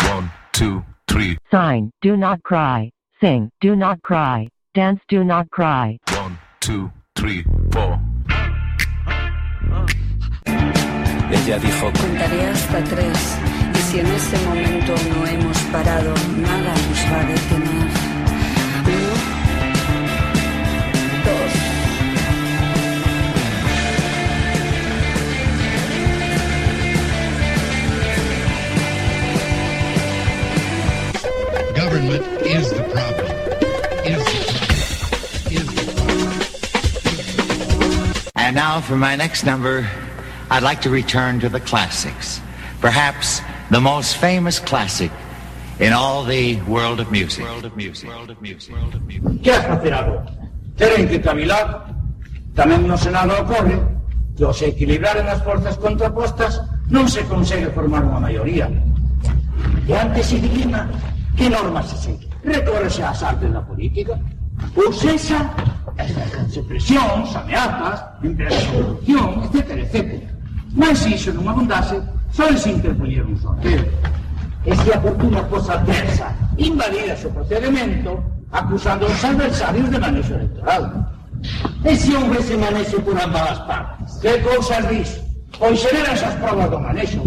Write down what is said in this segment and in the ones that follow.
1, 2, 3. Sign, do not cry. Sing, do not cry. Dance, do not cry. 1, 2, 3, 4. Ella dijo: Contaré hasta tres. Y si en momento no hemos parado, nada nos va. Government is the problem. Is the problem. Is the problem. And now for my next number, I'd like to return to the classics. Perhaps the most famous classic in all the world of music. World of music. World of music. World of music. Que has facer agora? Teren que cavilar. Tamén no Senado ocorre que ao se equilibraren as forzas contrapostas non se consegue formar unha maioría. E antes se dilema que normas se segue. Recórrese ás artes da política. Ou sexa, exercense presións, ameazas, empresas de corrupción, etc, etc. Mas se iso non abundase, só se interpoñer un sorteo. E se a fortuna cosa adversa invalida o procedimento, acusando aos adversarios de manexo electoral. E se houvese manexo por ambas as partes? Que cousas dis? Pois xeran esas provas do manexo.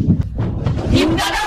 Ignoráns,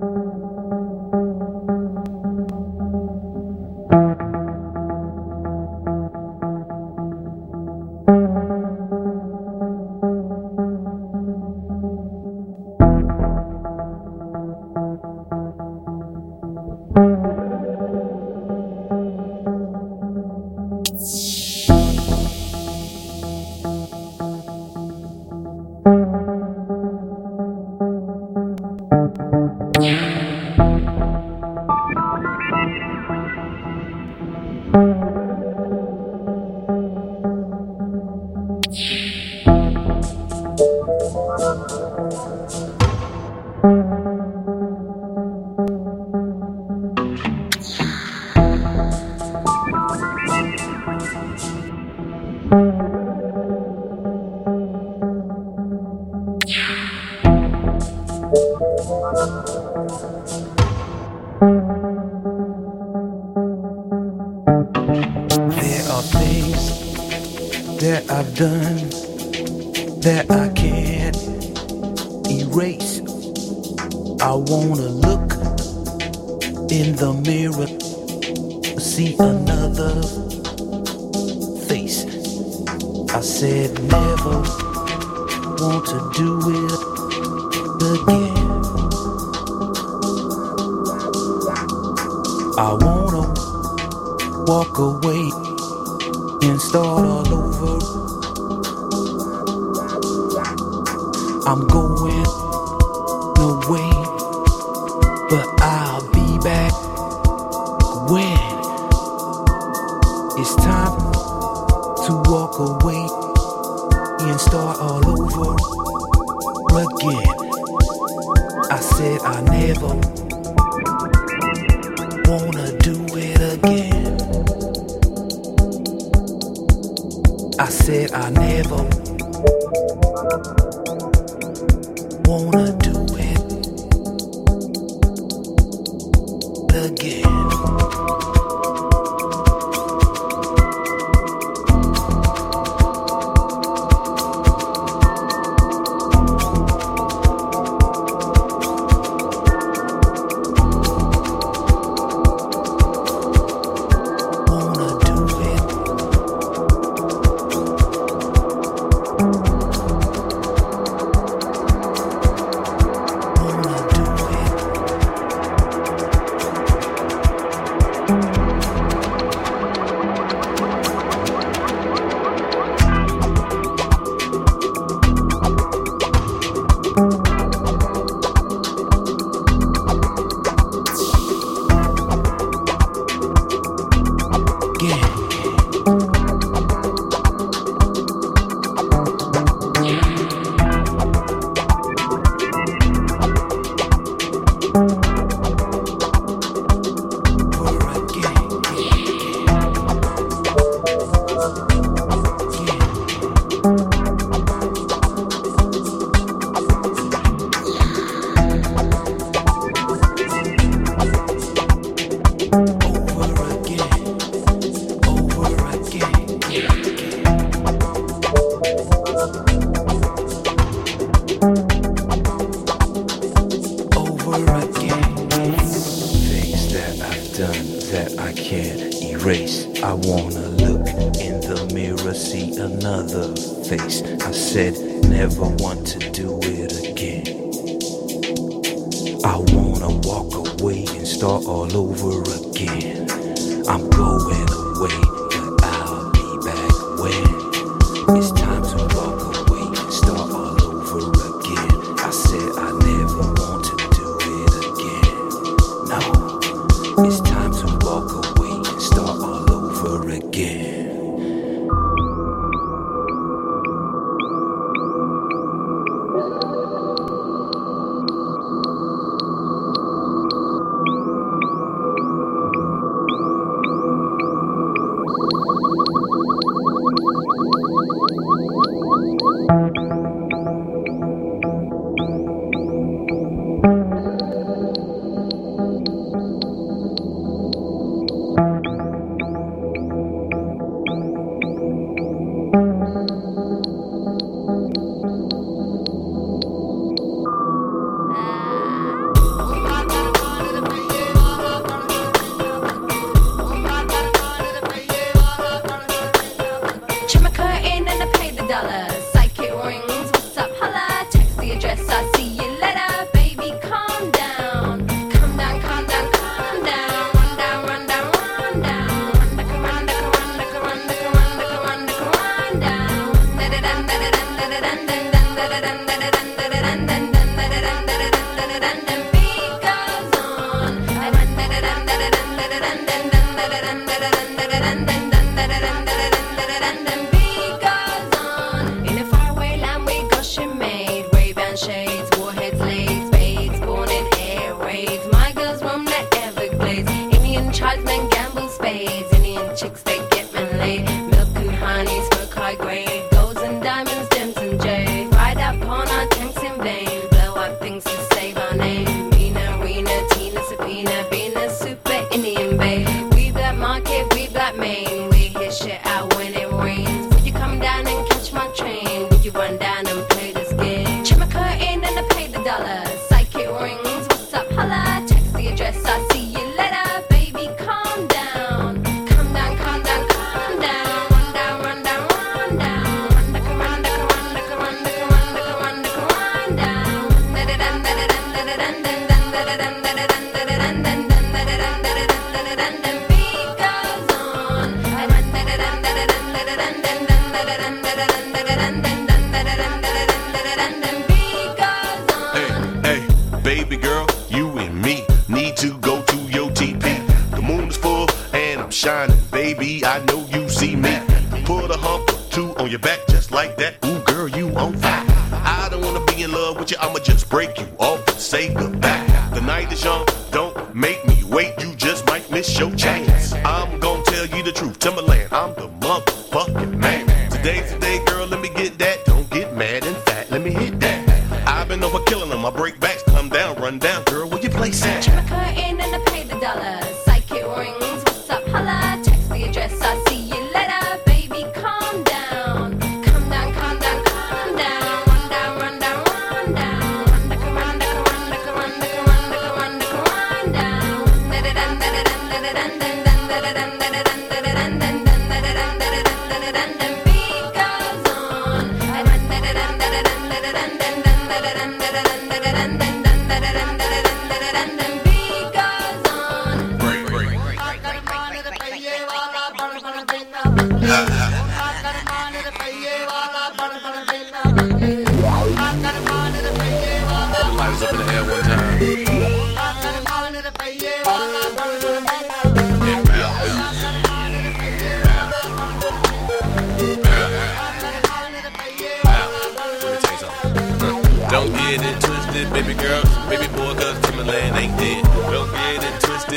da da da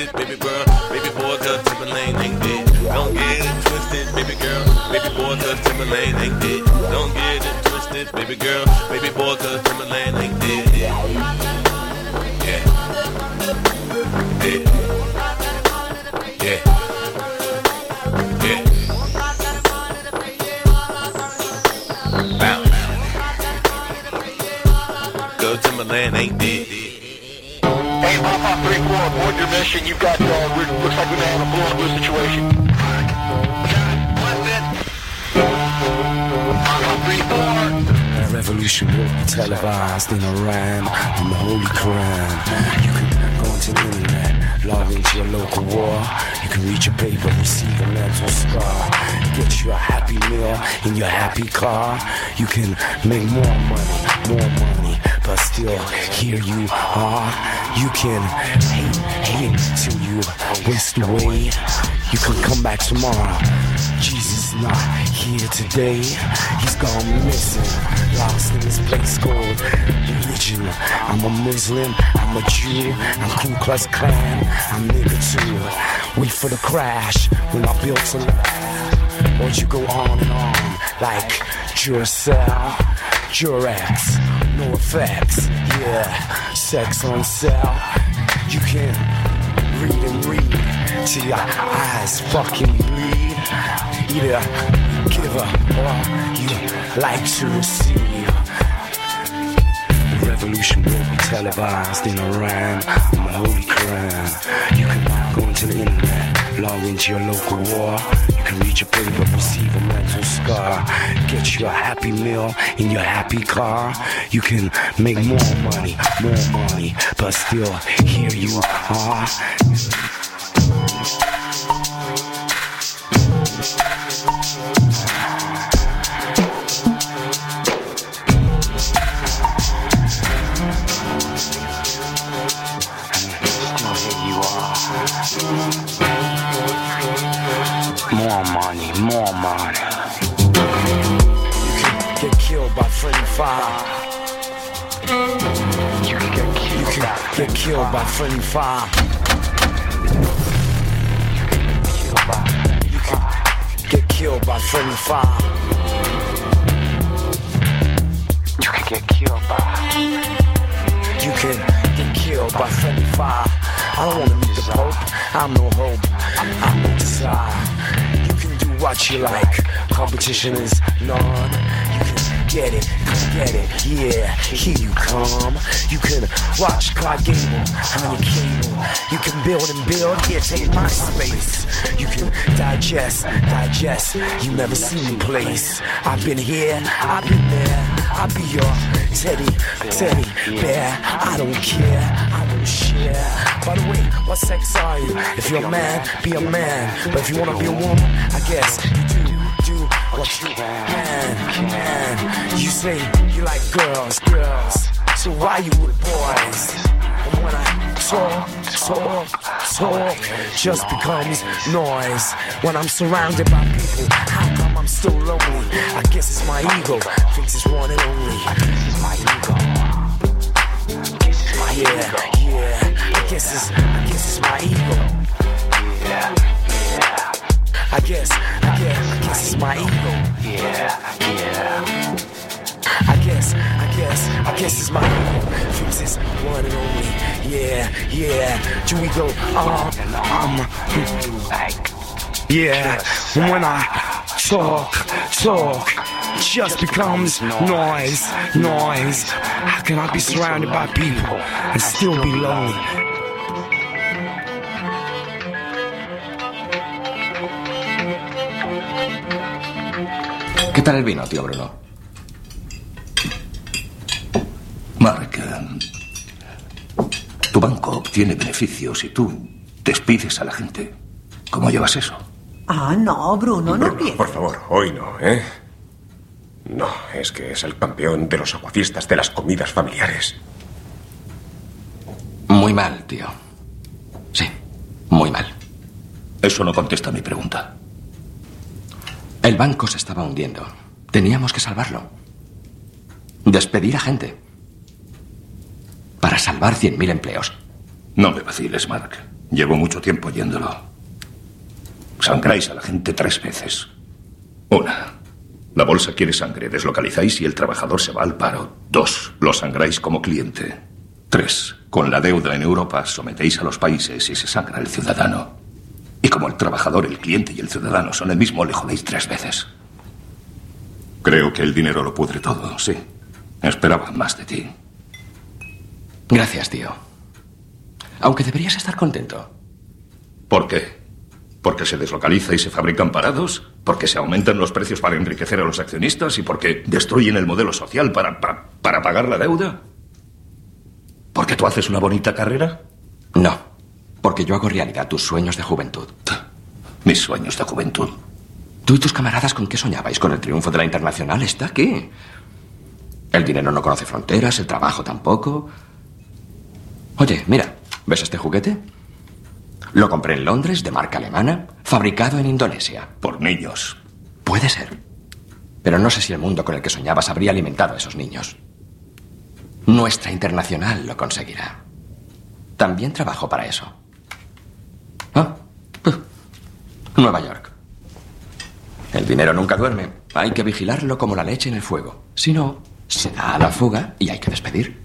twisted, baby girl, baby boy, cause Timberland ain't dead. Don't get it twisted, baby girl, baby boy, cause Timberland ain't dead. Don't get it twisted, baby girl, baby boy, cause Timberland ain't dead. Yeah. Yeah. Yeah. your mission. You've got, uh, looks like we may have a blown blue situation. Revolution will be televised in Iran in the Holy Quran. You can go onto the internet, log into your local war. You can read your paper, receive a mental scar. Get you a happy meal in your happy car. You can make more money, more money but still here you are. You can hate, hate till you waste away. You can come back tomorrow. Jesus not here today. He's gone missing, lost in this place called religion. I'm a Muslim, I'm a Jew, I'm Ku Klux Klan, I'm nigga too. Wait for the crash when I built a lie. Won't you go on and on like Duracell, Durex, no effects, yeah, sex on sale. You can read and read till your eyes fucking bleed. Either give up or you like to receive. The revolution will be televised in on the Holy Quran. You can go into the internet, log into your local war. You can read your paper, receive a mental scar. Get you a happy meal in your happy car. You can make more money, more money, but. Still here you are. Killed by friendly fire. You can get killed by friendly fire. You can get killed by. You can get killed by friendly fire. I don't wanna meet the Pope. I'm no hope. I'm no desire. You can do what you like. Competition is none. You can get it, get it. Yeah, here you come. You can watch Clark Gable on your cable. You can build and build. Here, take my space. You can digest, digest. You never seen place. I've been here, I've been there. I'll be your teddy, teddy bear. I don't care, I don't share. By the way, what sex are you? If you're a man, be a man. But if you wanna be a woman, I guess what you can, can. You say you like girls, girls. So why you with boys? And when I talk, talk, talk, just becomes noise. When I'm surrounded by people, how come I'm still lonely? I guess it's my ego, thinks it's one and only. I guess It's my ego. Yeah, yeah. I guess it's, I guess it's my ego. Yeah, yeah. I guess, I guess, guess ego. Yeah, yeah. I guess, I guess, I guess it's my it's one and only. Yeah, yeah. Do we go, um, um, yeah. When I talk, talk, just becomes noise, noise. How can I be surrounded by people and still be lonely? Tal el vino, tío Bruno? Mark, tu banco obtiene beneficios y tú despides a la gente. ¿Cómo llevas eso? Ah, no, Bruno, no empieces. Por favor, hoy no, ¿eh? No, es que es el campeón de los aguafiestas de las comidas familiares. Muy mal, tío. Sí, muy mal. Eso no contesta a mi pregunta. El banco se estaba hundiendo. Teníamos que salvarlo. Despedir a gente. Para salvar 100.000 empleos. No me vaciles, Mark. Llevo mucho tiempo oyéndolo. Sangráis a la gente tres veces. Una, la bolsa quiere sangre, deslocalizáis y el trabajador se va al paro. Dos, lo sangráis como cliente. Tres, con la deuda en Europa sometéis a los países y se sangra el ciudadano. Y como el trabajador, el cliente y el ciudadano son el mismo, le jodéis tres veces. Creo que el dinero lo pudre todo, sí. Esperaba más de ti. Gracias, tío. Aunque deberías estar contento. ¿Por qué? ¿Porque se deslocaliza y se fabrican parados? ¿Porque se aumentan los precios para enriquecer a los accionistas? ¿Y porque destruyen el modelo social para, para, para pagar la deuda? ¿Porque tú haces una bonita carrera? No, porque yo hago realidad tus sueños de juventud. Mis sueños de juventud. ¿Tú y tus camaradas con qué soñabais? ¿Con el triunfo de la internacional? Está aquí. El dinero no conoce fronteras, el trabajo tampoco. Oye, mira, ¿ves este juguete? Lo compré en Londres, de marca alemana, fabricado en Indonesia. Por niños. Puede ser. Pero no sé si el mundo con el que soñabas habría alimentado a esos niños. Nuestra internacional lo conseguirá. También trabajo para eso. Ah, Nueva York. El dinero nunca duerme. Hay que vigilarlo como la leche en el fuego. Si no, se da a la fuga y hay que despedir.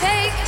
take